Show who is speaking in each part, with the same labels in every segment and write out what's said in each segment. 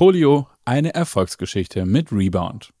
Speaker 1: Polio, eine Erfolgsgeschichte mit Rebound.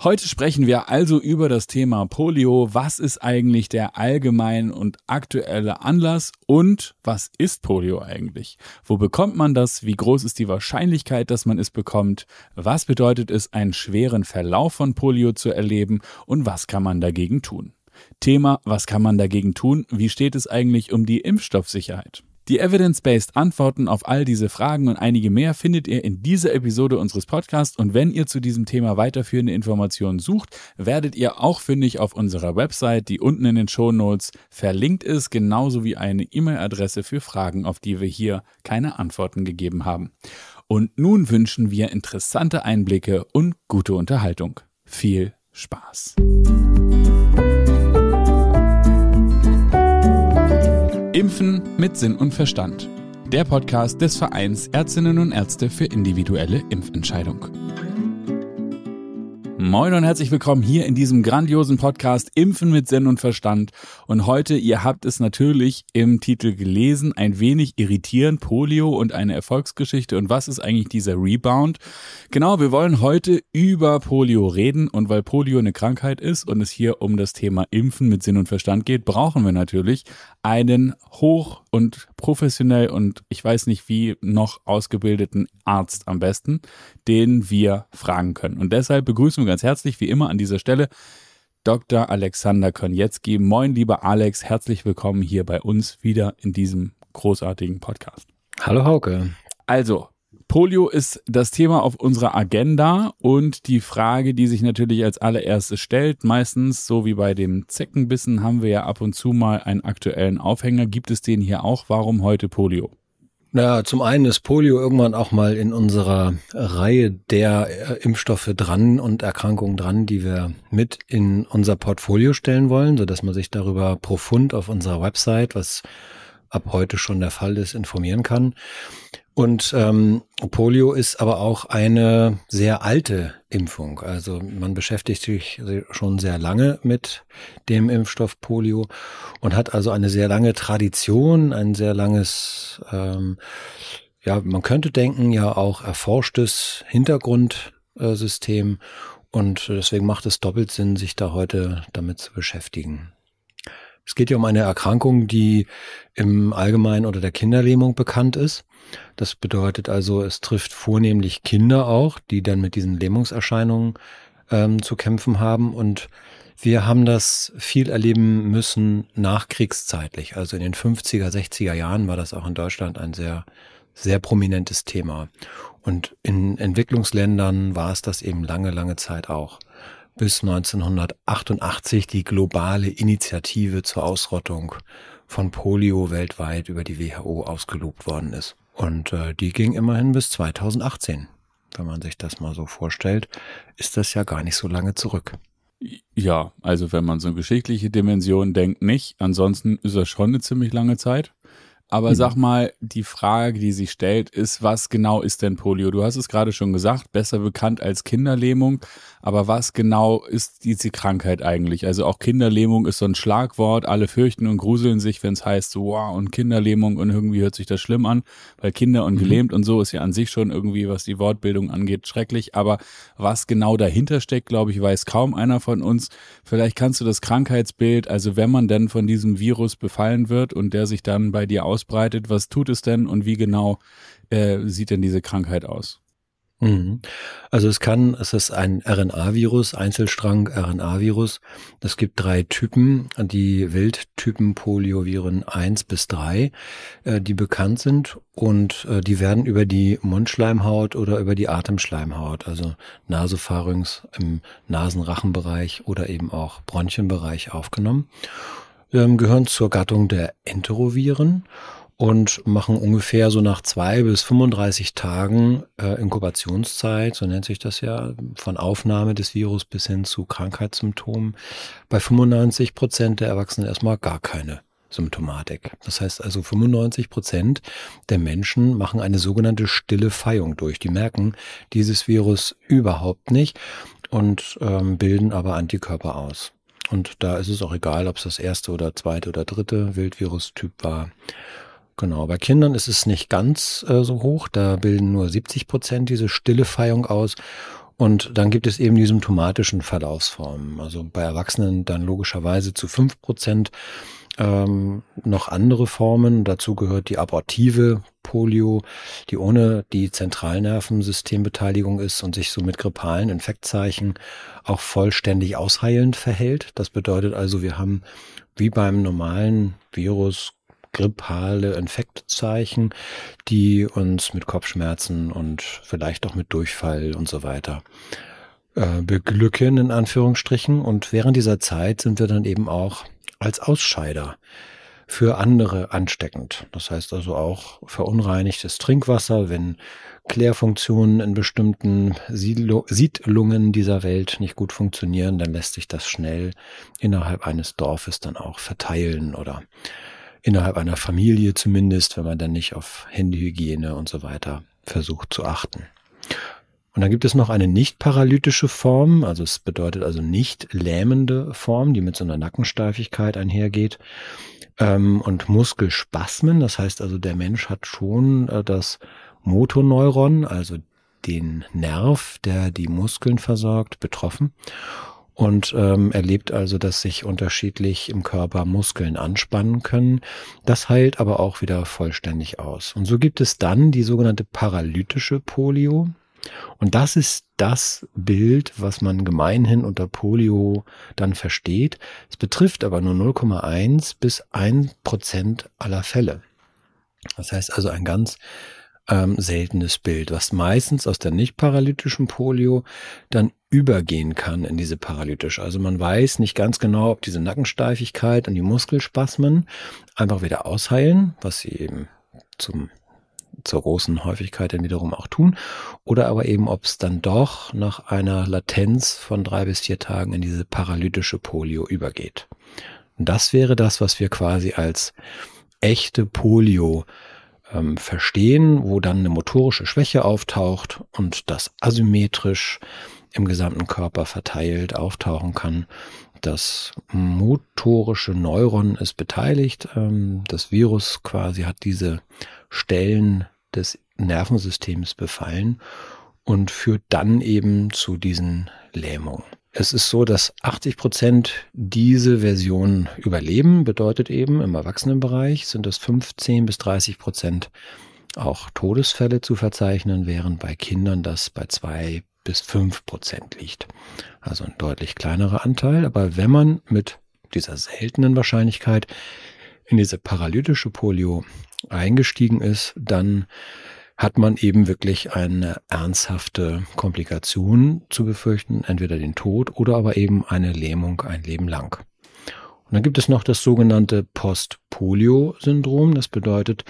Speaker 1: Heute sprechen wir also über das Thema Polio. Was ist eigentlich der allgemein und aktuelle Anlass und was ist Polio eigentlich? Wo bekommt man das? Wie groß ist die Wahrscheinlichkeit, dass man es bekommt? Was bedeutet es, einen schweren Verlauf von Polio zu erleben und was kann man dagegen tun? Thema, was kann man dagegen tun? Wie steht es eigentlich um die Impfstoffsicherheit? Die evidence-based Antworten auf all diese Fragen und einige mehr findet ihr in dieser Episode unseres Podcasts und wenn ihr zu diesem Thema weiterführende Informationen sucht, werdet ihr auch fündig auf unserer Website, die unten in den Show Notes verlinkt ist, genauso wie eine E-Mail-Adresse für Fragen, auf die wir hier keine Antworten gegeben haben. Und nun wünschen wir interessante Einblicke und gute Unterhaltung. Viel Spaß! Impfen mit Sinn und Verstand. Der Podcast des Vereins Ärztinnen und Ärzte für individuelle Impfentscheidung. Moin und herzlich willkommen hier in diesem grandiosen Podcast Impfen mit Sinn und Verstand. Und heute, ihr habt es natürlich im Titel gelesen, ein wenig irritierend, Polio und eine Erfolgsgeschichte. Und was ist eigentlich dieser Rebound? Genau, wir wollen heute über Polio reden. Und weil Polio eine Krankheit ist und es hier um das Thema Impfen mit Sinn und Verstand geht, brauchen wir natürlich einen hoch und professionell und ich weiß nicht wie noch ausgebildeten Arzt am besten, den wir fragen können. Und deshalb begrüßen wir ganz herzlich, wie immer an dieser Stelle, Dr. Alexander Konietzki. Moin, lieber Alex, herzlich willkommen hier bei uns wieder in diesem großartigen Podcast.
Speaker 2: Hallo Hauke.
Speaker 1: Also, Polio ist das Thema auf unserer Agenda und die Frage, die sich natürlich als allererstes stellt, meistens so wie bei dem Zeckenbissen haben wir ja ab und zu mal einen aktuellen Aufhänger. Gibt es den hier auch? Warum heute Polio?
Speaker 2: Naja, zum einen ist Polio irgendwann auch mal in unserer Reihe der äh, Impfstoffe dran und Erkrankungen dran, die wir mit in unser Portfolio stellen wollen, so dass man sich darüber profund auf unserer Website, was ab heute schon der Fall ist, informieren kann. Und ähm, Polio ist aber auch eine sehr alte Impfung. Also man beschäftigt sich schon sehr lange mit dem Impfstoff Polio und hat also eine sehr lange Tradition, ein sehr langes, ähm, ja, man könnte denken, ja auch erforschtes Hintergrundsystem. Und deswegen macht es doppelt Sinn, sich da heute damit zu beschäftigen. Es geht ja um eine Erkrankung, die im Allgemeinen unter der Kinderlähmung bekannt ist. Das bedeutet also, es trifft vornehmlich Kinder auch, die dann mit diesen Lähmungserscheinungen ähm, zu kämpfen haben. Und wir haben das viel erleben müssen nachkriegszeitlich. Also in den 50er, 60er Jahren war das auch in Deutschland ein sehr, sehr prominentes Thema. Und in Entwicklungsländern war es das eben lange, lange Zeit auch bis 1988 die globale Initiative zur Ausrottung von Polio weltweit über die WHO ausgelobt worden ist. Und äh, die ging immerhin bis 2018. Wenn man sich das mal so vorstellt, ist das ja gar nicht so lange zurück.
Speaker 1: Ja, also wenn man so eine geschichtliche Dimension denkt, nicht. Ansonsten ist das schon eine ziemlich lange Zeit. Aber mhm. sag mal, die Frage, die sich stellt, ist, was genau ist denn Polio? Du hast es gerade schon gesagt, besser bekannt als Kinderlähmung. Aber was genau ist diese Krankheit eigentlich? Also auch Kinderlähmung ist so ein Schlagwort. Alle fürchten und gruseln sich, wenn es heißt, so, wow, und Kinderlähmung und irgendwie hört sich das schlimm an, weil Kinder und mhm. gelähmt und so ist ja an sich schon irgendwie, was die Wortbildung angeht, schrecklich. Aber was genau dahinter steckt, glaube ich, weiß kaum einer von uns. Vielleicht kannst du das Krankheitsbild, also wenn man denn von diesem Virus befallen wird und der sich dann bei dir ausbreitet, was tut es denn und wie genau äh, sieht denn diese Krankheit aus?
Speaker 2: Mhm. Also es kann, es ist ein RNA-Virus, Einzelstrang-RNA-Virus. Es gibt drei Typen, die Wildtypen Polioviren 1 bis 3, äh, die bekannt sind und äh, die werden über die Mundschleimhaut oder über die Atemschleimhaut, also Nasopharynx im Nasenrachenbereich oder eben auch Bronchienbereich aufgenommen, ähm, gehören zur Gattung der Enteroviren und machen ungefähr so nach zwei bis 35 Tagen äh, Inkubationszeit, so nennt sich das ja, von Aufnahme des Virus bis hin zu Krankheitssymptomen. Bei 95 Prozent der Erwachsenen erstmal gar keine Symptomatik. Das heißt also 95 Prozent der Menschen machen eine sogenannte stille Feihung durch. Die merken dieses Virus überhaupt nicht und ähm, bilden aber Antikörper aus. Und da ist es auch egal, ob es das erste oder zweite oder dritte Wildvirus-Typ war. Genau, bei Kindern ist es nicht ganz äh, so hoch, da bilden nur 70 Prozent diese stille Feierung aus. Und dann gibt es eben die symptomatischen Verlaufsformen. Also bei Erwachsenen dann logischerweise zu fünf Prozent ähm, noch andere Formen. Dazu gehört die abortive Polio, die ohne die Zentralnervensystembeteiligung ist und sich so mit grippalen Infektzeichen auch vollständig ausheilend verhält. Das bedeutet also, wir haben wie beim normalen Virus grippale Infektzeichen, die uns mit Kopfschmerzen und vielleicht auch mit Durchfall und so weiter äh, beglücken, in Anführungsstrichen. Und während dieser Zeit sind wir dann eben auch als Ausscheider für andere ansteckend. Das heißt also auch verunreinigtes Trinkwasser, wenn Klärfunktionen in bestimmten Siedlungen dieser Welt nicht gut funktionieren, dann lässt sich das schnell innerhalb eines Dorfes dann auch verteilen oder innerhalb einer Familie zumindest, wenn man dann nicht auf Handyhygiene und so weiter versucht zu achten. Und dann gibt es noch eine nicht paralytische Form, also es bedeutet also nicht lähmende Form, die mit so einer Nackensteifigkeit einhergeht ähm, und Muskelspasmen. Das heißt also, der Mensch hat schon äh, das Motoneuron, also den Nerv, der die Muskeln versorgt, betroffen und ähm, erlebt also, dass sich unterschiedlich im Körper Muskeln anspannen können. Das heilt aber auch wieder vollständig aus. Und so gibt es dann die sogenannte paralytische Polio. Und das ist das Bild, was man gemeinhin unter Polio dann versteht. Es betrifft aber nur 0,1 bis 1 Prozent aller Fälle. Das heißt also ein ganz ähm, seltenes Bild, was meistens aus der nicht paralytischen Polio dann übergehen kann in diese paralytische. Also man weiß nicht ganz genau, ob diese Nackensteifigkeit und die Muskelspasmen einfach wieder ausheilen, was sie eben zum zur großen Häufigkeit dann wiederum auch tun, oder aber eben, ob es dann doch nach einer Latenz von drei bis vier Tagen in diese paralytische Polio übergeht. Und das wäre das, was wir quasi als echte Polio ähm, verstehen, wo dann eine motorische Schwäche auftaucht und das asymmetrisch im gesamten Körper verteilt auftauchen kann. Das motorische Neuron ist beteiligt. Ähm, das Virus quasi hat diese Stellen des Nervensystems befallen und führt dann eben zu diesen Lähmungen. Es ist so, dass 80 Prozent diese Version überleben, bedeutet eben im Erwachsenenbereich sind es 15 bis 30 Prozent auch Todesfälle zu verzeichnen, während bei Kindern das bei zwei bis fünf Prozent liegt. Also ein deutlich kleinerer Anteil. Aber wenn man mit dieser seltenen Wahrscheinlichkeit in diese paralytische Polio eingestiegen ist, dann hat man eben wirklich eine ernsthafte Komplikation zu befürchten, entweder den Tod oder aber eben eine Lähmung ein Leben lang. Und dann gibt es noch das sogenannte Post-Polio-Syndrom. Das bedeutet,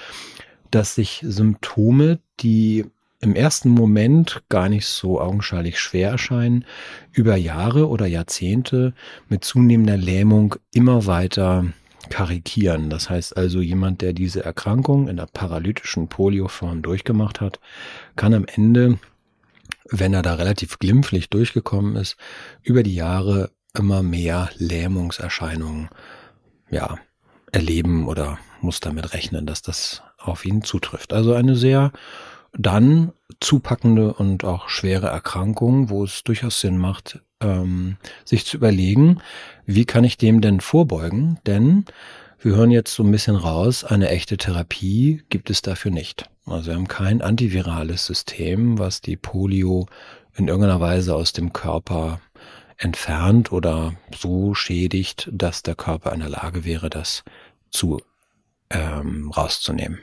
Speaker 2: dass sich Symptome, die im ersten Moment gar nicht so augenscheinlich schwer erscheinen, über Jahre oder Jahrzehnte mit zunehmender Lähmung immer weiter karikieren. Das heißt also, jemand, der diese Erkrankung in der paralytischen Polioform durchgemacht hat, kann am Ende, wenn er da relativ glimpflich durchgekommen ist, über die Jahre immer mehr Lähmungserscheinungen, ja, erleben oder muss damit rechnen, dass das auf ihn zutrifft. Also eine sehr dann zupackende und auch schwere Erkrankung, wo es durchaus Sinn macht, ähm, sich zu überlegen, wie kann ich dem denn vorbeugen? Denn wir hören jetzt so ein bisschen raus, eine echte Therapie gibt es dafür nicht. Also wir haben kein antivirales System, was die Polio in irgendeiner Weise aus dem Körper entfernt oder so schädigt, dass der Körper in der Lage wäre, das zu ähm, rauszunehmen.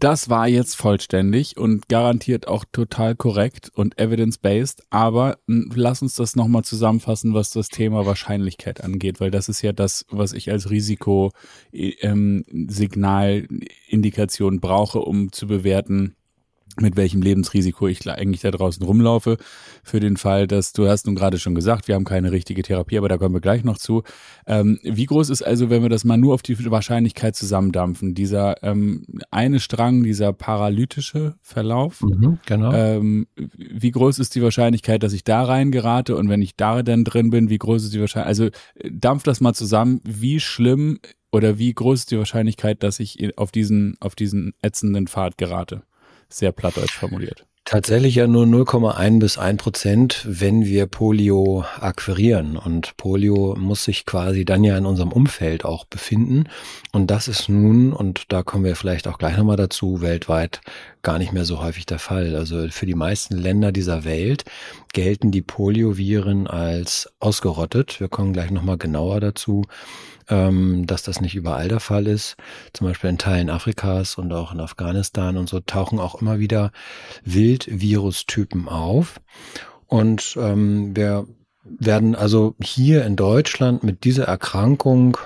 Speaker 1: Das war jetzt vollständig und garantiert auch total korrekt und evidence-based, aber lass uns das nochmal zusammenfassen, was das Thema Wahrscheinlichkeit angeht, weil das ist ja das, was ich als Risikosignalindikation ähm, brauche, um zu bewerten, mit welchem Lebensrisiko ich eigentlich da draußen rumlaufe. Für den Fall, dass du hast nun gerade schon gesagt, wir haben keine richtige Therapie, aber da kommen wir gleich noch zu. Ähm, wie groß ist also, wenn wir das mal nur auf die Wahrscheinlichkeit zusammendampfen, dieser ähm, eine Strang, dieser paralytische Verlauf? Mhm, genau. Ähm, wie groß ist die Wahrscheinlichkeit, dass ich da reingerate und wenn ich da dann drin bin, wie groß ist die Wahrscheinlichkeit? Also dampf das mal zusammen. Wie schlimm Oder wie groß ist die Wahrscheinlichkeit, dass ich auf diesen, auf diesen ätzenden Pfad gerate? Sehr plattdeutsch formuliert.
Speaker 2: Tatsächlich ja nur 0,1 bis 1 Prozent, wenn wir Polio akquirieren. Und Polio muss sich quasi dann ja in unserem Umfeld auch befinden. Und das ist nun, und da kommen wir vielleicht auch gleich nochmal dazu, weltweit gar nicht mehr so häufig der Fall. Also für die meisten Länder dieser Welt gelten die Polioviren als ausgerottet. Wir kommen gleich nochmal genauer dazu ähm, dass das nicht überall der Fall ist. Zum Beispiel in Teilen Afrikas und auch in Afghanistan und so tauchen auch immer wieder Wildvirustypen auf. Und ähm, wir werden also hier in Deutschland mit dieser Erkrankung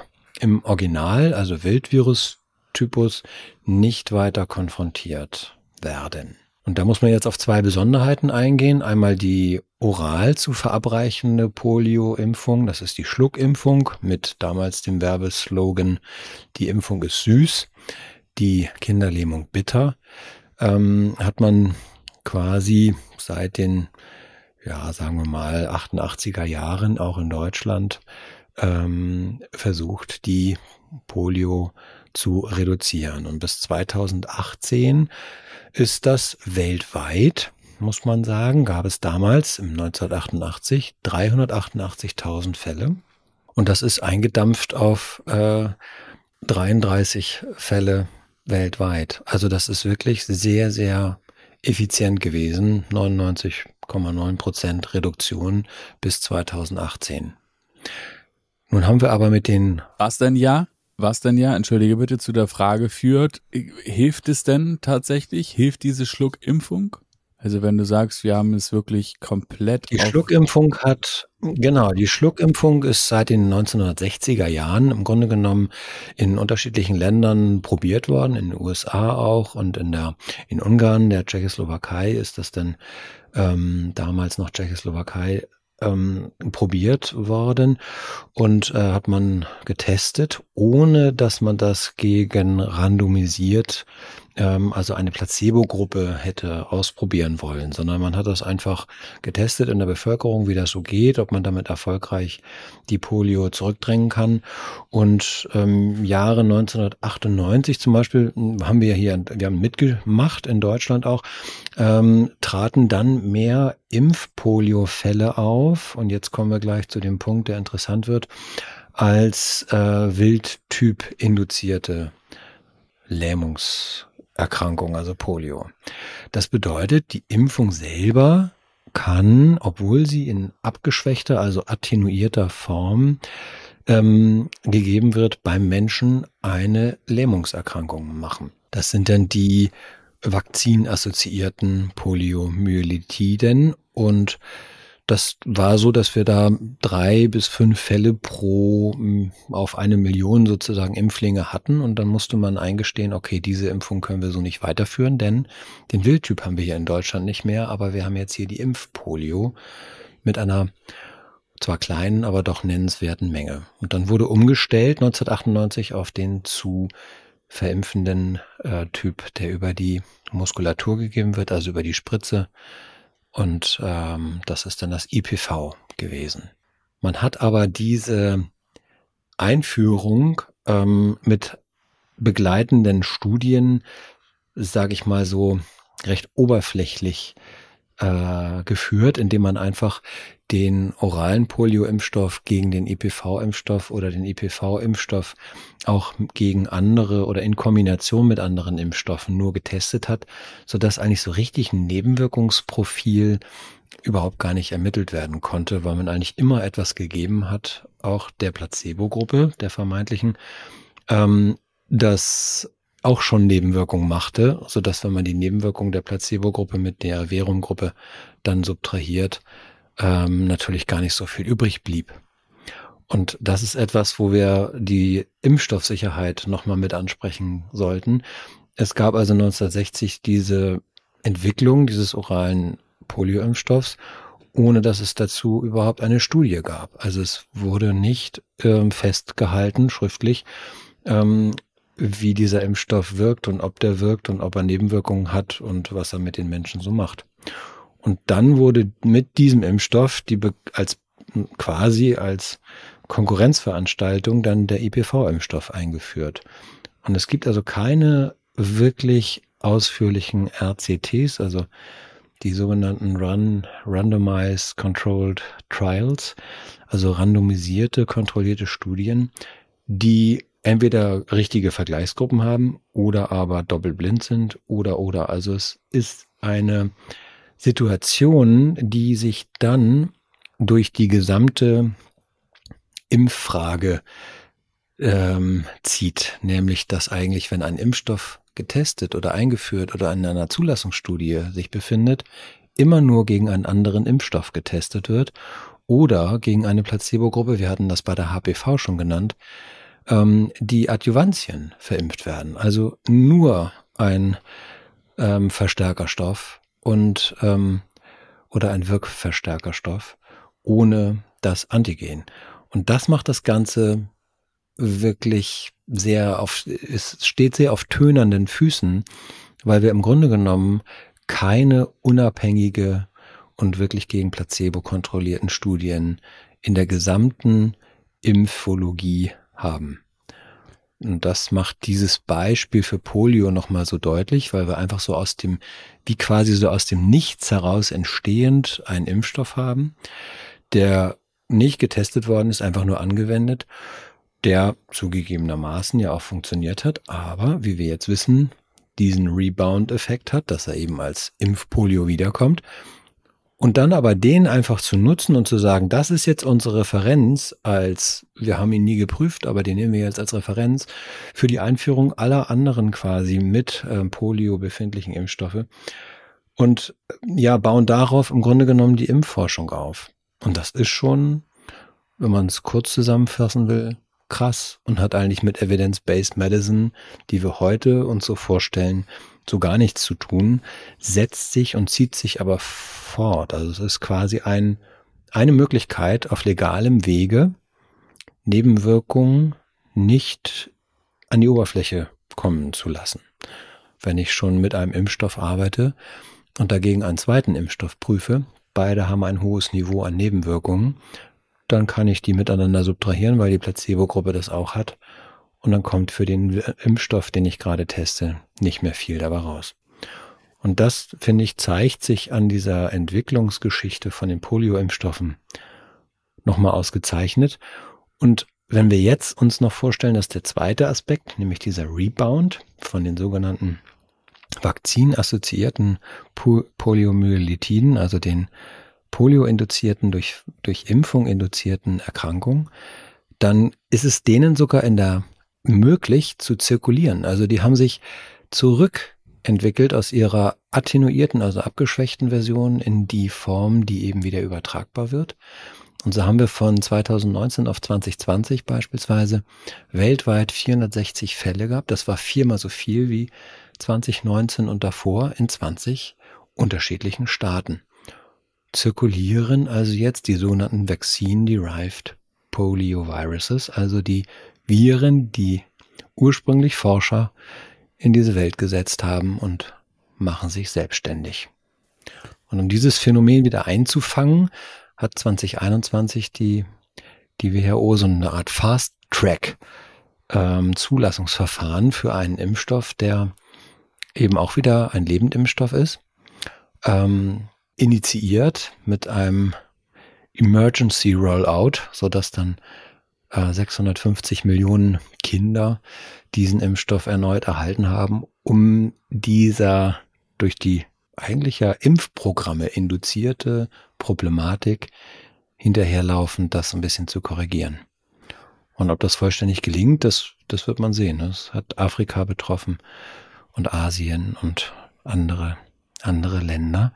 Speaker 2: im Original, also Wildvirus-Typus, nicht weiter konfrontiert werden. Und da muss man jetzt auf zwei Besonderheiten eingehen. Einmal die oral zu verabreichende Polio-Impfung. Das ist die Schluckimpfung mit damals dem Werbeslogan, die Impfung ist süß, die Kinderlähmung bitter. Ähm, hat man quasi seit den, ja, sagen wir mal, 88er Jahren auch in Deutschland ähm, versucht, die Polio zu reduzieren. Und bis 2018 ist das weltweit, muss man sagen, gab es damals im 1988 388.000 Fälle. Und das ist eingedampft auf äh, 33 Fälle weltweit. Also das ist wirklich sehr, sehr effizient gewesen. 99,9 Prozent Reduktion bis 2018. Nun haben wir aber mit den.
Speaker 1: Was denn ja? was denn ja, entschuldige bitte, zu der Frage führt, hilft es denn tatsächlich? Hilft diese Schluckimpfung? Also wenn du sagst, wir haben es wirklich komplett.
Speaker 2: Die Schluckimpfung hat, genau, die Schluckimpfung ist seit den 1960er Jahren im Grunde genommen in unterschiedlichen Ländern probiert worden, in den USA auch und in der, in Ungarn, der Tschechoslowakei ist das dann ähm, damals noch Tschechoslowakei ähm, probiert worden und äh, hat man getestet, ohne dass man das gegen randomisiert ähm, also eine Placebo-Gruppe hätte ausprobieren wollen, sondern man hat das einfach getestet in der Bevölkerung, wie das so geht, ob man damit erfolgreich die Polio zurückdrängen kann. Und ähm, Jahre 1998 zum Beispiel hm, haben wir hier, wir haben mitgemacht in Deutschland auch, ähm, traten dann mehr Impfpolio-Fälle auf. Und jetzt kommen wir gleich zu dem Punkt, der interessant wird, als äh, Wildtyp induzierte Lähmungs Erkrankung, also Polio. Das bedeutet, die Impfung selber kann, obwohl sie in abgeschwächter, also attenuierter Form ähm, gegeben wird, beim Menschen eine Lähmungserkrankung machen. Das sind dann die vakzinassoziierten Poliomyelitiden und das war so, dass wir da drei bis fünf Fälle pro hm, auf eine Million sozusagen Impflinge hatten. Und dann musste man eingestehen, okay, diese Impfung können wir so nicht weiterführen, denn den Wildtyp haben wir hier in Deutschland nicht mehr, aber wir haben jetzt hier die Impfpolio mit einer zwar kleinen, aber doch nennenswerten Menge. Und dann wurde umgestellt 1998 auf den zu verimpfenden äh, Typ, der über die Muskulatur gegeben wird, also über die Spritze und ähm, das ist dann das IPV gewesen. Man hat aber diese Einführung ähm, mit begleitenden Studien, sage ich mal so, recht oberflächlich äh, geführt, indem man einfach den oralen Polio-Impfstoff gegen den IPV-Impfstoff oder den IPV-Impfstoff auch gegen andere oder in Kombination mit anderen Impfstoffen nur getestet hat, so dass eigentlich so richtig ein Nebenwirkungsprofil überhaupt gar nicht ermittelt werden konnte, weil man eigentlich immer etwas gegeben hat, auch der Placebo-Gruppe, der vermeintlichen, ähm, das auch schon Nebenwirkungen machte, so dass wenn man die Nebenwirkungen der Placebo-Gruppe mit der Verum-Gruppe dann subtrahiert, ähm, natürlich gar nicht so viel übrig blieb. Und das ist etwas, wo wir die Impfstoffsicherheit nochmal mit ansprechen sollten. Es gab also 1960 diese Entwicklung dieses oralen Polioimpfstoffs, ohne dass es dazu überhaupt eine Studie gab. Also es wurde nicht ähm, festgehalten, schriftlich, ähm, wie dieser Impfstoff wirkt und ob der wirkt und ob er Nebenwirkungen hat und was er mit den Menschen so macht. Und dann wurde mit diesem Impfstoff die als quasi als Konkurrenzveranstaltung dann der IPV-Impfstoff eingeführt. Und es gibt also keine wirklich ausführlichen RCTs, also die sogenannten Run, Randomized Controlled Trials, also randomisierte, kontrollierte Studien, die entweder richtige Vergleichsgruppen haben oder aber doppelblind sind oder oder. Also es ist eine Situation, die sich dann durch die gesamte Impffrage ähm, zieht, nämlich dass eigentlich, wenn ein Impfstoff getestet oder eingeführt oder in einer Zulassungsstudie sich befindet, immer nur gegen einen anderen Impfstoff getestet wird oder gegen eine Placebo-Gruppe, wir hatten das bei der HPV schon genannt, ähm, die Adjuvantien verimpft werden. Also nur ein ähm, Verstärkerstoff und ähm, oder ein Wirkverstärkerstoff ohne das Antigen. Und das macht das Ganze wirklich sehr auf, es steht sehr auf tönernden Füßen, weil wir im Grunde genommen keine unabhängige und wirklich gegen Placebo kontrollierten Studien in der gesamten Impfologie haben. Und das macht dieses Beispiel für Polio nochmal so deutlich, weil wir einfach so aus dem, wie quasi so aus dem Nichts heraus entstehend einen Impfstoff haben, der nicht getestet worden ist, einfach nur angewendet der zugegebenermaßen ja auch funktioniert hat, aber wie wir jetzt wissen, diesen Rebound-Effekt hat, dass er eben als Impfpolio wiederkommt. Und dann aber den einfach zu nutzen und zu sagen, das ist jetzt unsere Referenz als, wir haben ihn nie geprüft, aber den nehmen wir jetzt als Referenz für die Einführung aller anderen quasi mit äh, Polio befindlichen Impfstoffe. Und ja, bauen darauf im Grunde genommen die Impfforschung auf. Und das ist schon, wenn man es kurz zusammenfassen will, krass und hat eigentlich mit Evidence-Based Medicine, die wir heute uns so vorstellen, so gar nichts zu tun, setzt sich und zieht sich aber fort. Also es ist quasi ein, eine Möglichkeit auf legalem Wege, Nebenwirkungen nicht an die Oberfläche kommen zu lassen. Wenn ich schon mit einem Impfstoff arbeite und dagegen einen zweiten Impfstoff prüfe, beide haben ein hohes Niveau an Nebenwirkungen, dann kann ich die miteinander subtrahieren, weil die Placebo-Gruppe das auch hat. Und dann kommt für den Impfstoff, den ich gerade teste, nicht mehr viel dabei raus. Und das, finde ich, zeigt sich an dieser Entwicklungsgeschichte von den Polio-Impfstoffen nochmal ausgezeichnet. Und wenn wir jetzt uns noch vorstellen, dass der zweite Aspekt, nämlich dieser Rebound von den sogenannten vakzinassoziierten Poliomyelitiden, also den Polio-induzierten, durch, durch Impfung induzierten Erkrankungen, dann ist es denen sogar in der möglich zu zirkulieren. Also die haben sich zurückentwickelt aus ihrer attenuierten, also abgeschwächten Version in die Form, die eben wieder übertragbar wird. Und so haben wir von 2019 auf 2020 beispielsweise weltweit 460 Fälle gehabt. Das war viermal so viel wie 2019 und davor in 20 unterschiedlichen Staaten zirkulieren also jetzt die sogenannten Vaccine-Derived Polioviruses, also die Viren, die ursprünglich Forscher in diese Welt gesetzt haben und machen sich selbstständig. Und um dieses Phänomen wieder einzufangen, hat 2021 die, die WHO so eine Art Fast-Track ähm, Zulassungsverfahren für einen Impfstoff, der eben auch wieder ein Lebendimpfstoff ist, ähm, initiiert mit einem Emergency Rollout, so dass dann 650 Millionen Kinder diesen Impfstoff erneut erhalten haben, um dieser durch die eigentlich ja Impfprogramme induzierte Problematik hinterherlaufend das ein bisschen zu korrigieren. Und ob das vollständig gelingt, das, das wird man sehen. Das hat Afrika betroffen und Asien und andere, andere Länder.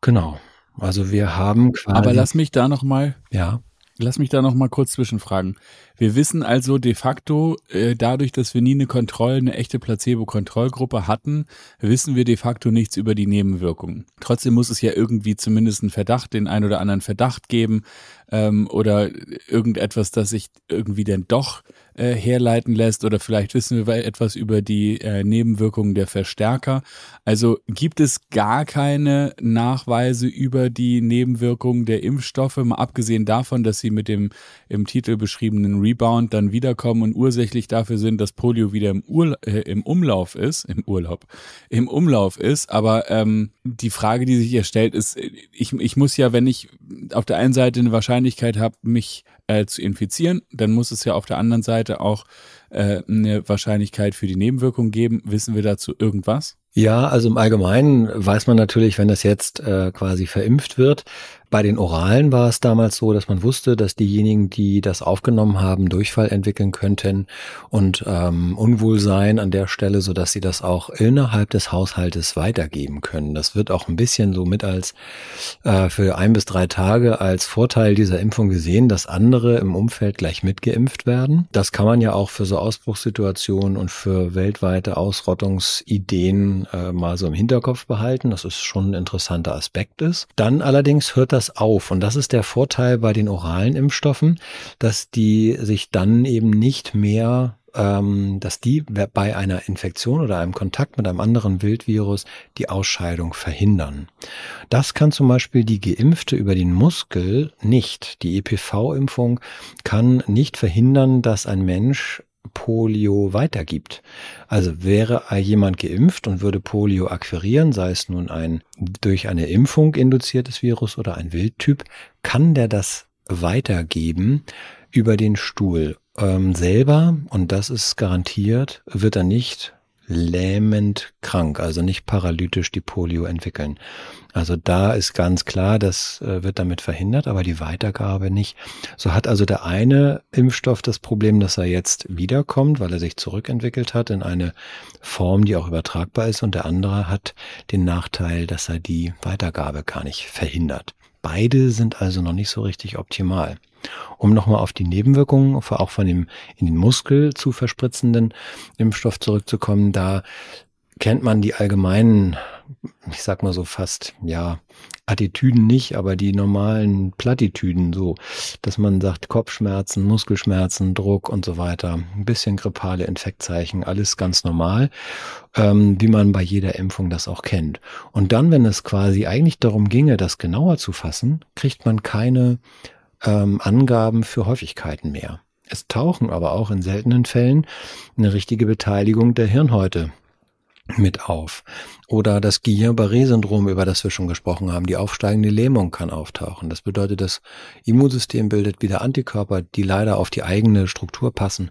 Speaker 2: Genau. Also wir haben
Speaker 1: quasi. Aber lass mich da noch mal.
Speaker 2: Ja.
Speaker 1: Lass mich da noch mal kurz zwischenfragen. Wir wissen also de facto, äh, dadurch, dass wir nie eine Kontroll, eine echte Placebo-Kontrollgruppe hatten, wissen wir de facto nichts über die Nebenwirkungen. Trotzdem muss es ja irgendwie zumindest einen Verdacht, den ein oder anderen Verdacht geben ähm, oder irgendetwas, das sich irgendwie denn doch äh, herleiten lässt oder vielleicht wissen wir etwas über die äh, Nebenwirkungen der Verstärker. Also gibt es gar keine Nachweise über die Nebenwirkungen der Impfstoffe, mal abgesehen davon, dass sie mit dem im Titel beschriebenen Rebound dann wiederkommen und ursächlich dafür sind, dass Polio wieder im, Urla äh, im Umlauf ist, im Urlaub, im Umlauf ist. Aber ähm, die Frage, die sich hier stellt, ist, ich, ich muss ja, wenn ich auf der einen Seite eine Wahrscheinlichkeit habe, mich äh, zu infizieren, dann muss es ja auf der anderen Seite auch äh, eine Wahrscheinlichkeit für die Nebenwirkung geben. Wissen wir dazu irgendwas?
Speaker 2: Ja, also im Allgemeinen weiß man natürlich, wenn das jetzt äh, quasi verimpft wird, bei den Oralen war es damals so, dass man wusste, dass diejenigen, die das aufgenommen haben, Durchfall entwickeln könnten und ähm, Unwohlsein an der Stelle, so dass sie das auch innerhalb des Haushaltes weitergeben können. Das wird auch ein bisschen so mit als äh, für ein bis drei Tage als Vorteil dieser Impfung gesehen, dass andere im Umfeld gleich mitgeimpft werden. Das kann man ja auch für so Ausbruchssituationen und für weltweite Ausrottungsideen äh, mal so im Hinterkopf behalten. Das ist schon ein interessanter Aspekt ist. Dann allerdings hört das das auf. Und das ist der Vorteil bei den oralen Impfstoffen, dass die sich dann eben nicht mehr ähm, dass die bei einer Infektion oder einem Kontakt mit einem anderen Wildvirus die Ausscheidung verhindern. Das kann zum Beispiel die Geimpfte über den Muskel nicht. Die EPV-Impfung kann nicht verhindern, dass ein Mensch Polio weitergibt. Also wäre jemand geimpft und würde Polio akquirieren, sei es nun ein durch eine Impfung induziertes Virus oder ein Wildtyp, kann der das weitergeben über den Stuhl. Ähm, selber, und das ist garantiert, wird er nicht lähmend krank, also nicht paralytisch die Polio entwickeln. Also da ist ganz klar, das äh, wird damit verhindert, aber die Weitergabe nicht. So hat also der eine Impfstoff das Problem, dass er jetzt wiederkommt, weil er sich zurückentwickelt hat in eine Form, die auch übertragbar ist und der andere hat den Nachteil, dass er die Weitergabe gar nicht verhindert. Beide sind also noch nicht so richtig optimal. Um nochmal auf die Nebenwirkungen, auch von dem in den Muskel zu verspritzenden Impfstoff zurückzukommen, da kennt man die allgemeinen, ich sag mal so fast, ja, Attitüden nicht, aber die normalen Plattitüden so, dass man sagt Kopfschmerzen, Muskelschmerzen, Druck und so weiter, ein bisschen grippale Infektzeichen, alles ganz normal, ähm, wie man bei jeder Impfung das auch kennt. Und dann, wenn es quasi eigentlich darum ginge, das genauer zu fassen, kriegt man keine ähm, Angaben für Häufigkeiten mehr. Es tauchen aber auch in seltenen Fällen eine richtige Beteiligung der Hirnhäute mit auf. Oder das Guillain-Barré-Syndrom, über das wir schon gesprochen haben, die aufsteigende Lähmung kann auftauchen. Das bedeutet, das Immunsystem bildet wieder Antikörper, die leider auf die eigene Struktur passen.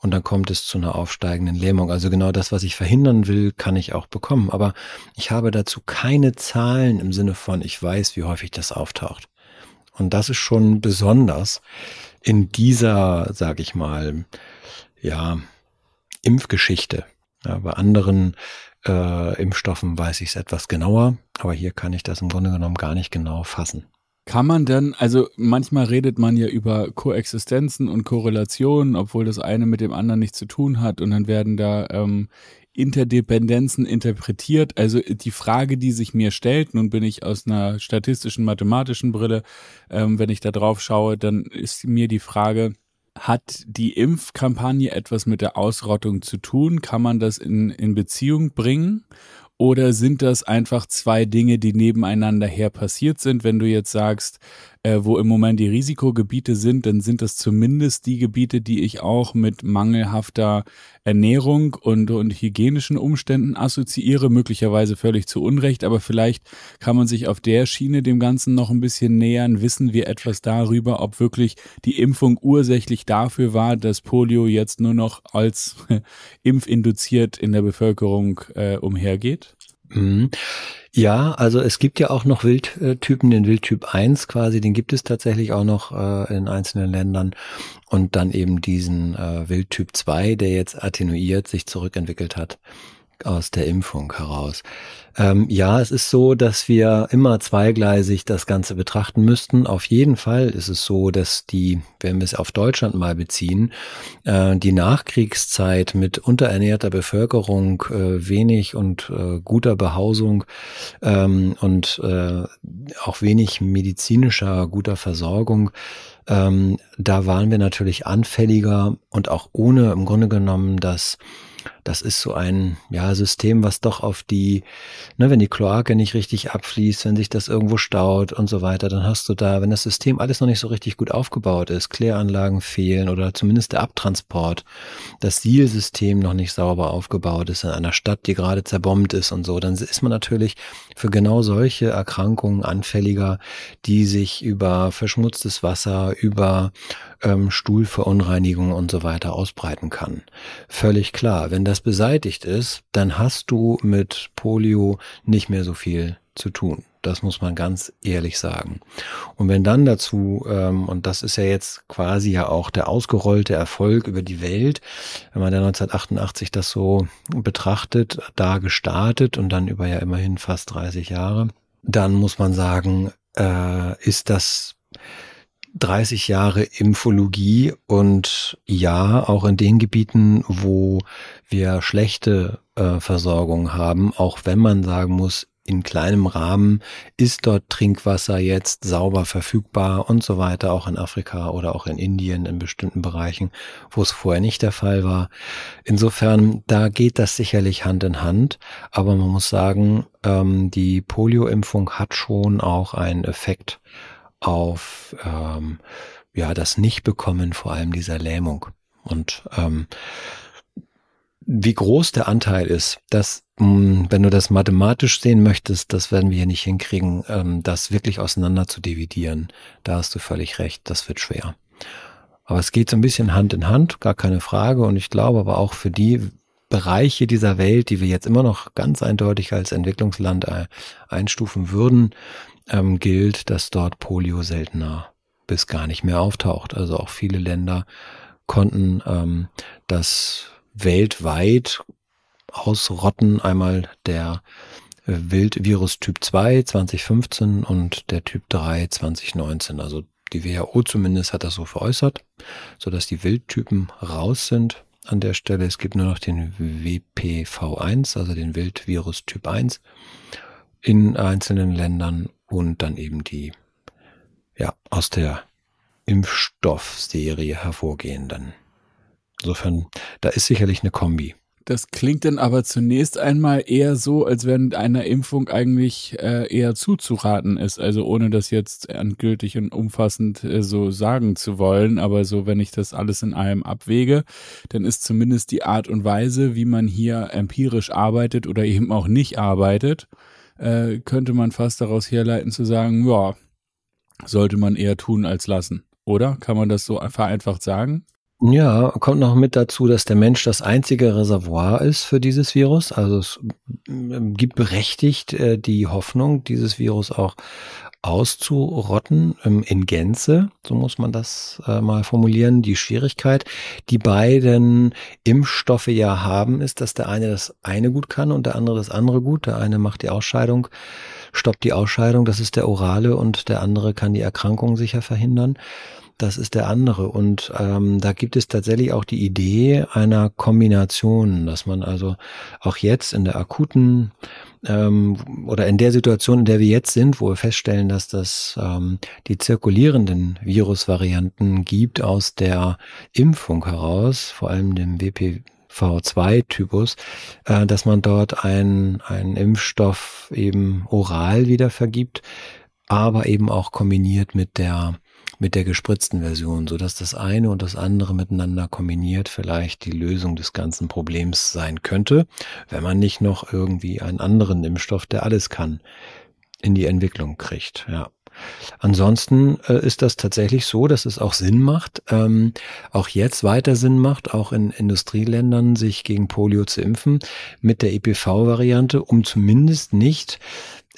Speaker 2: Und dann kommt es zu einer aufsteigenden Lähmung. Also genau das, was ich verhindern will, kann ich auch bekommen. Aber ich habe dazu keine Zahlen im Sinne von, ich weiß, wie häufig das auftaucht. Und das ist schon besonders in dieser, sag ich mal, ja, Impfgeschichte. Ja, bei anderen äh, Impfstoffen weiß ich es etwas genauer, aber hier kann ich das im Grunde genommen gar nicht genau fassen.
Speaker 1: Kann man denn, also manchmal redet man ja über Koexistenzen und Korrelationen, obwohl das eine mit dem anderen nichts zu tun hat und dann werden da ähm, Interdependenzen interpretiert. Also die Frage, die sich mir stellt, nun bin ich aus einer statistischen, mathematischen Brille, ähm, wenn ich da drauf schaue, dann ist mir die Frage, hat die Impfkampagne etwas mit der Ausrottung zu tun? Kann man das in, in Beziehung bringen? Oder sind das einfach zwei Dinge, die nebeneinander her passiert sind? Wenn du jetzt sagst, äh, wo im Moment die Risikogebiete sind, dann sind das zumindest die Gebiete, die ich auch mit mangelhafter Ernährung und, und hygienischen Umständen assoziiere, möglicherweise völlig zu Unrecht, aber vielleicht kann man sich auf der Schiene dem Ganzen noch ein bisschen nähern. Wissen wir etwas darüber, ob wirklich die Impfung ursächlich dafür war, dass Polio jetzt nur noch als impfinduziert in der Bevölkerung äh, umhergeht?
Speaker 2: Mhm. Ja, also es gibt ja auch noch Wildtypen, den Wildtyp 1 quasi, den gibt es tatsächlich auch noch äh, in einzelnen Ländern. Und dann eben diesen äh, Wildtyp 2, der jetzt attenuiert sich zurückentwickelt hat. Aus der Impfung heraus. Ähm, ja, es ist so, dass wir immer zweigleisig das Ganze betrachten müssten. Auf jeden Fall ist es so, dass die, wenn wir es auf Deutschland mal beziehen, äh, die Nachkriegszeit mit unterernährter Bevölkerung, äh, wenig und äh, guter Behausung ähm, und äh, auch wenig medizinischer guter Versorgung ähm, da waren wir natürlich anfälliger und auch ohne im Grunde genommen das das ist so ein ja, System, was doch auf die, ne, wenn die Kloake nicht richtig abfließt, wenn sich das irgendwo staut und so weiter, dann hast du da, wenn das System alles noch nicht so richtig gut aufgebaut ist, Kläranlagen fehlen oder zumindest der Abtransport, das Sielsystem noch nicht sauber aufgebaut ist in einer Stadt, die gerade zerbombt ist und so, dann ist man natürlich für genau solche Erkrankungen anfälliger, die sich über verschmutztes Wasser, über ähm, Stuhlverunreinigung und so weiter ausbreiten kann. Völlig klar. Wenn das beseitigt ist, dann hast du mit Polio nicht mehr so viel zu tun. Das muss man ganz ehrlich sagen. Und wenn dann dazu, ähm, und das ist ja jetzt quasi ja auch der ausgerollte Erfolg über die Welt, wenn man dann 1988 das so betrachtet, da gestartet und dann über ja immerhin fast 30 Jahre, dann muss man sagen, äh, ist das 30 Jahre Impfologie und ja, auch in den Gebieten, wo wir schlechte äh, Versorgung haben, auch wenn man sagen muss, in kleinem Rahmen ist dort Trinkwasser jetzt sauber verfügbar und so weiter, auch in Afrika oder auch in Indien in bestimmten Bereichen, wo es vorher nicht der Fall war. Insofern, da geht das sicherlich Hand in Hand, aber man muss sagen, ähm, die Polio-Impfung hat schon auch einen Effekt auf ähm, ja das Nichtbekommen vor allem dieser Lähmung. Und ähm, wie groß der Anteil ist, das, hm, wenn du das mathematisch sehen möchtest, das werden wir hier nicht hinkriegen, ähm, das wirklich auseinander zu dividieren. Da hast du völlig recht, das wird schwer. Aber es geht so ein bisschen Hand in Hand, gar keine Frage. Und ich glaube aber auch für die Bereiche dieser Welt, die wir jetzt immer noch ganz eindeutig als Entwicklungsland äh, einstufen würden, ähm, gilt, dass dort Polio seltener bis gar nicht mehr auftaucht. Also auch viele Länder konnten ähm, das weltweit ausrotten. Einmal der Wildvirus Typ 2 2015 und der Typ 3 2019. Also die WHO zumindest hat das so veräußert, so dass die Wildtypen raus sind an der Stelle. Es gibt nur noch den WPV1, also den Wildvirus Typ 1 in einzelnen Ländern und dann eben die, ja, aus der Impfstoffserie hervorgehenden. Insofern, da ist sicherlich eine Kombi.
Speaker 1: Das klingt dann aber zunächst einmal eher so, als wenn einer Impfung eigentlich äh, eher zuzuraten ist. Also ohne das jetzt endgültig und umfassend äh, so sagen zu wollen. Aber so, wenn ich das alles in einem abwäge, dann ist zumindest die Art und Weise, wie man hier empirisch arbeitet oder eben auch nicht arbeitet, äh, könnte man fast daraus herleiten zu sagen, ja, sollte man eher tun als lassen. Oder? Kann man das so vereinfacht sagen?
Speaker 2: Ja, kommt noch mit dazu, dass der Mensch das einzige Reservoir ist für dieses Virus. Also es gibt berechtigt äh, die Hoffnung, dieses Virus auch auszurotten ähm, in Gänze, so muss man das äh, mal formulieren. Die Schwierigkeit, die beiden Impfstoffe ja haben, ist, dass der eine das eine gut kann und der andere das andere gut. Der eine macht die Ausscheidung, stoppt die Ausscheidung, das ist der orale und der andere kann die Erkrankung sicher verhindern das ist der andere. Und ähm, da gibt es tatsächlich auch die Idee einer Kombination, dass man also auch jetzt in der akuten ähm, oder in der Situation, in der wir jetzt sind, wo wir feststellen, dass das ähm, die zirkulierenden Virusvarianten gibt aus der Impfung heraus, vor allem dem WPV2-Typus, äh, dass man dort einen, einen Impfstoff eben oral wieder vergibt, aber eben auch kombiniert mit der mit der gespritzten Version, so dass das eine und das andere miteinander kombiniert vielleicht die Lösung des ganzen Problems sein könnte, wenn man nicht noch irgendwie einen anderen Impfstoff, der alles kann, in die Entwicklung kriegt. Ja. Ansonsten äh, ist das tatsächlich so, dass es auch Sinn macht, ähm, auch jetzt weiter Sinn macht, auch in Industrieländern sich gegen Polio zu impfen mit der EPV-Variante, um zumindest nicht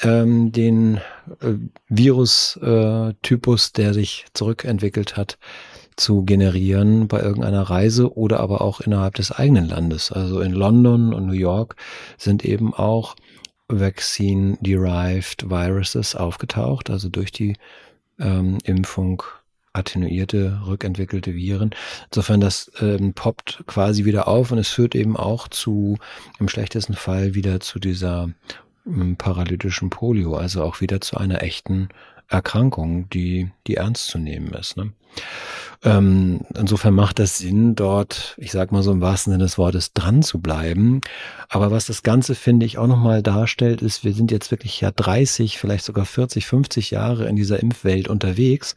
Speaker 2: ähm, den äh, Virus-Typus, äh, der sich zurückentwickelt hat, zu generieren bei irgendeiner Reise oder aber auch innerhalb des eigenen Landes. Also in London und New York sind eben auch Vaccine-derived Viruses aufgetaucht, also durch die ähm, Impfung attenuierte, rückentwickelte Viren. Insofern, das ähm, poppt quasi wieder auf und es führt eben auch zu, im schlechtesten Fall wieder zu dieser ähm, paralytischen Polio, also auch wieder zu einer echten Erkrankung, die, die ernst zu nehmen ist. Ne? Ähm, insofern macht das Sinn, dort, ich sag mal so im wahrsten Sinne des Wortes, dran zu bleiben. Aber was das Ganze, finde ich, auch nochmal darstellt, ist, wir sind jetzt wirklich ja 30, vielleicht sogar 40, 50 Jahre in dieser Impfwelt unterwegs.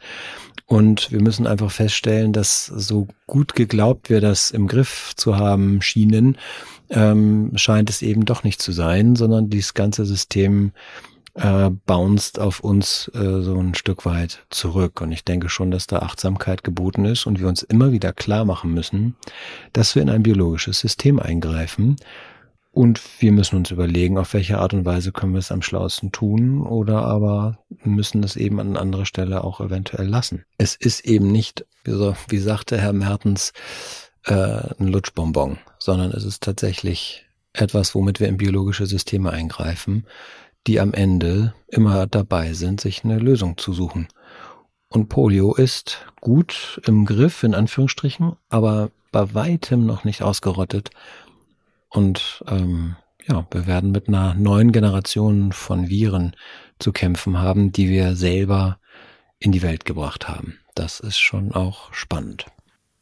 Speaker 2: Und wir müssen einfach feststellen, dass so gut geglaubt wir das im Griff zu haben schienen, ähm, scheint es eben doch nicht zu sein, sondern dieses ganze System äh, bounced auf uns äh, so ein Stück weit zurück. Und ich denke schon, dass da Achtsamkeit geboten ist und wir uns immer wieder klar machen müssen, dass wir in ein biologisches System eingreifen. Und wir müssen uns überlegen, auf welche Art und Weise können wir es am schlauesten tun oder aber müssen es eben an anderer Stelle auch eventuell lassen. Es ist eben nicht, wie, sagte Herr Mertens, äh, ein Lutschbonbon, sondern es ist tatsächlich etwas, womit wir in biologische Systeme eingreifen die am Ende immer dabei sind, sich eine Lösung zu suchen. Und Polio ist gut im Griff, in Anführungsstrichen, aber bei weitem noch nicht ausgerottet. Und ähm, ja, wir werden mit einer neuen Generation von Viren zu kämpfen haben, die wir selber in die Welt gebracht haben. Das ist schon auch spannend.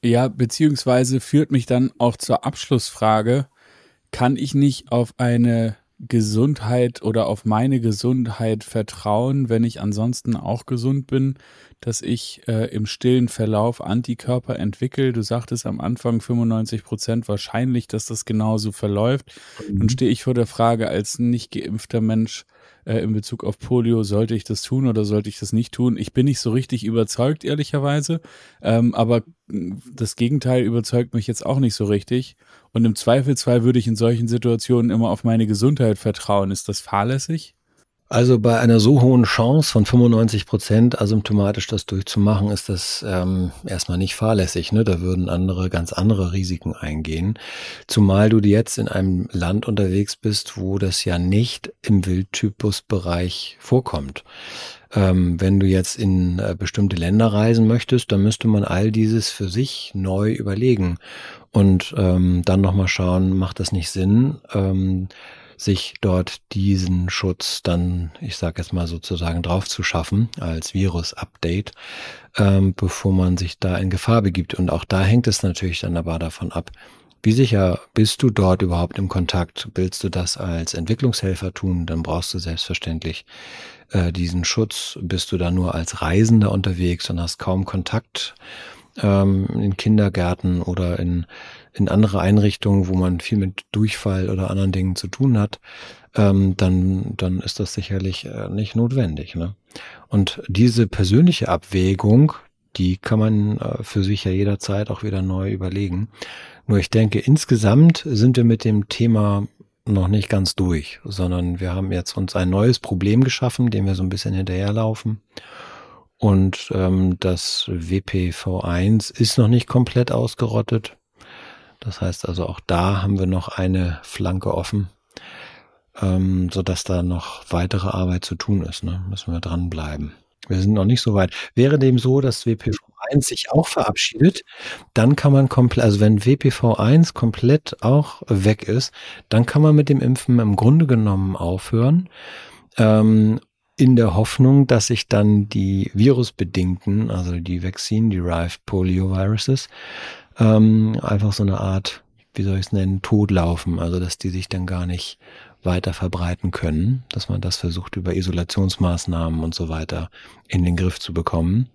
Speaker 1: Ja, beziehungsweise führt mich dann auch zur Abschlussfrage, kann ich nicht auf eine Gesundheit oder auf meine Gesundheit vertrauen, wenn ich ansonsten auch gesund bin, dass ich äh, im stillen Verlauf Antikörper entwickle. Du sagtest am Anfang 95 Prozent wahrscheinlich, dass das genauso verläuft. Mhm. Nun stehe ich vor der Frage als nicht geimpfter Mensch, äh, in Bezug auf Polio, sollte ich das tun oder sollte ich das nicht tun? Ich bin nicht so richtig überzeugt, ehrlicherweise, ähm, aber das Gegenteil überzeugt mich jetzt auch nicht so richtig. Und im Zweifelsfall würde ich in solchen Situationen immer auf meine Gesundheit vertrauen. Ist das fahrlässig?
Speaker 2: Also bei einer so hohen Chance von 95 Prozent asymptomatisch das durchzumachen, ist das ähm, erstmal nicht fahrlässig. Ne? Da würden andere ganz andere Risiken eingehen. Zumal du jetzt in einem Land unterwegs bist, wo das ja nicht im Wildtypusbereich vorkommt. Ähm, wenn du jetzt in äh, bestimmte Länder reisen möchtest, dann müsste man all dieses für sich neu überlegen und ähm, dann nochmal schauen, macht das nicht Sinn? Ähm, sich dort diesen Schutz dann, ich sage jetzt mal sozusagen, drauf zu schaffen als Virus-Update, ähm, bevor man sich da in Gefahr begibt. Und auch da hängt es natürlich dann aber davon ab, wie sicher bist du dort überhaupt im Kontakt? Willst du das als Entwicklungshelfer tun? Dann brauchst du selbstverständlich äh, diesen Schutz. Bist du da nur als Reisender unterwegs und hast kaum Kontakt ähm, in Kindergärten oder in in andere Einrichtungen, wo man viel mit Durchfall oder anderen Dingen zu tun hat, ähm, dann, dann ist das sicherlich äh, nicht notwendig. Ne? Und diese persönliche Abwägung, die kann man äh, für sich ja jederzeit auch wieder neu überlegen. Nur ich denke, insgesamt sind wir mit dem Thema noch nicht ganz durch, sondern wir haben jetzt uns ein neues Problem geschaffen, dem wir so ein bisschen hinterherlaufen. Und ähm, das WPV1 ist noch nicht komplett ausgerottet. Das heißt also auch da haben wir noch eine Flanke offen, ähm, so dass da noch weitere Arbeit zu tun ist. Ne? Müssen wir dranbleiben. Wir sind noch nicht so weit. Wäre dem so, dass WPV1 sich auch verabschiedet, dann kann man komplett, also wenn WPV1 komplett auch weg ist, dann kann man mit dem Impfen im Grunde genommen aufhören. Ähm, in der Hoffnung, dass sich dann die virusbedingten, also die Vaccine-derived Polioviruses, ähm, einfach so eine Art, wie soll ich es nennen, totlaufen. Also dass die sich dann gar nicht weiter verbreiten können, dass man das versucht über Isolationsmaßnahmen und so weiter in den Griff zu bekommen.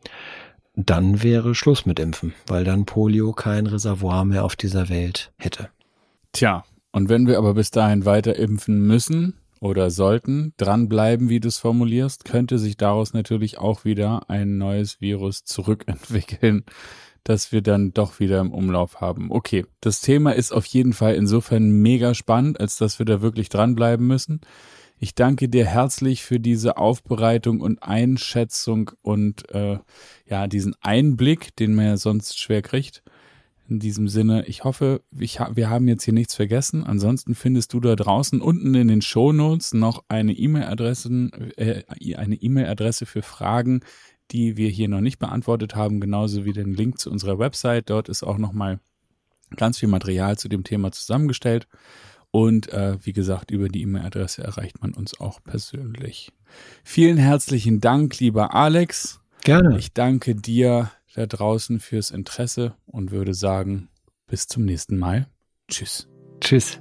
Speaker 2: Dann wäre Schluss mit Impfen, weil dann Polio kein Reservoir mehr auf dieser Welt hätte.
Speaker 1: Tja, und wenn wir aber bis dahin weiter impfen müssen oder sollten, dranbleiben, wie du es formulierst, könnte sich daraus natürlich auch wieder ein neues Virus zurückentwickeln dass wir dann doch wieder im Umlauf haben. Okay, das Thema ist auf jeden Fall insofern mega spannend, als dass wir da wirklich dranbleiben müssen. Ich danke dir herzlich für diese Aufbereitung und Einschätzung und äh, ja, diesen Einblick, den man ja sonst schwer kriegt. In diesem Sinne, ich hoffe, ich ha wir haben jetzt hier nichts vergessen. Ansonsten findest du da draußen unten in den Show Notes noch eine E-Mail-Adresse, äh, eine E-Mail-Adresse für Fragen, die wir hier noch nicht beantwortet haben, genauso wie den Link zu unserer Website. Dort ist auch nochmal ganz viel Material zu dem Thema zusammengestellt. Und äh, wie gesagt, über die E-Mail-Adresse erreicht man uns auch persönlich. Vielen herzlichen Dank, lieber Alex.
Speaker 2: Gerne.
Speaker 1: Ich danke dir da draußen fürs Interesse und würde sagen, bis zum nächsten Mal. Tschüss.
Speaker 2: Tschüss.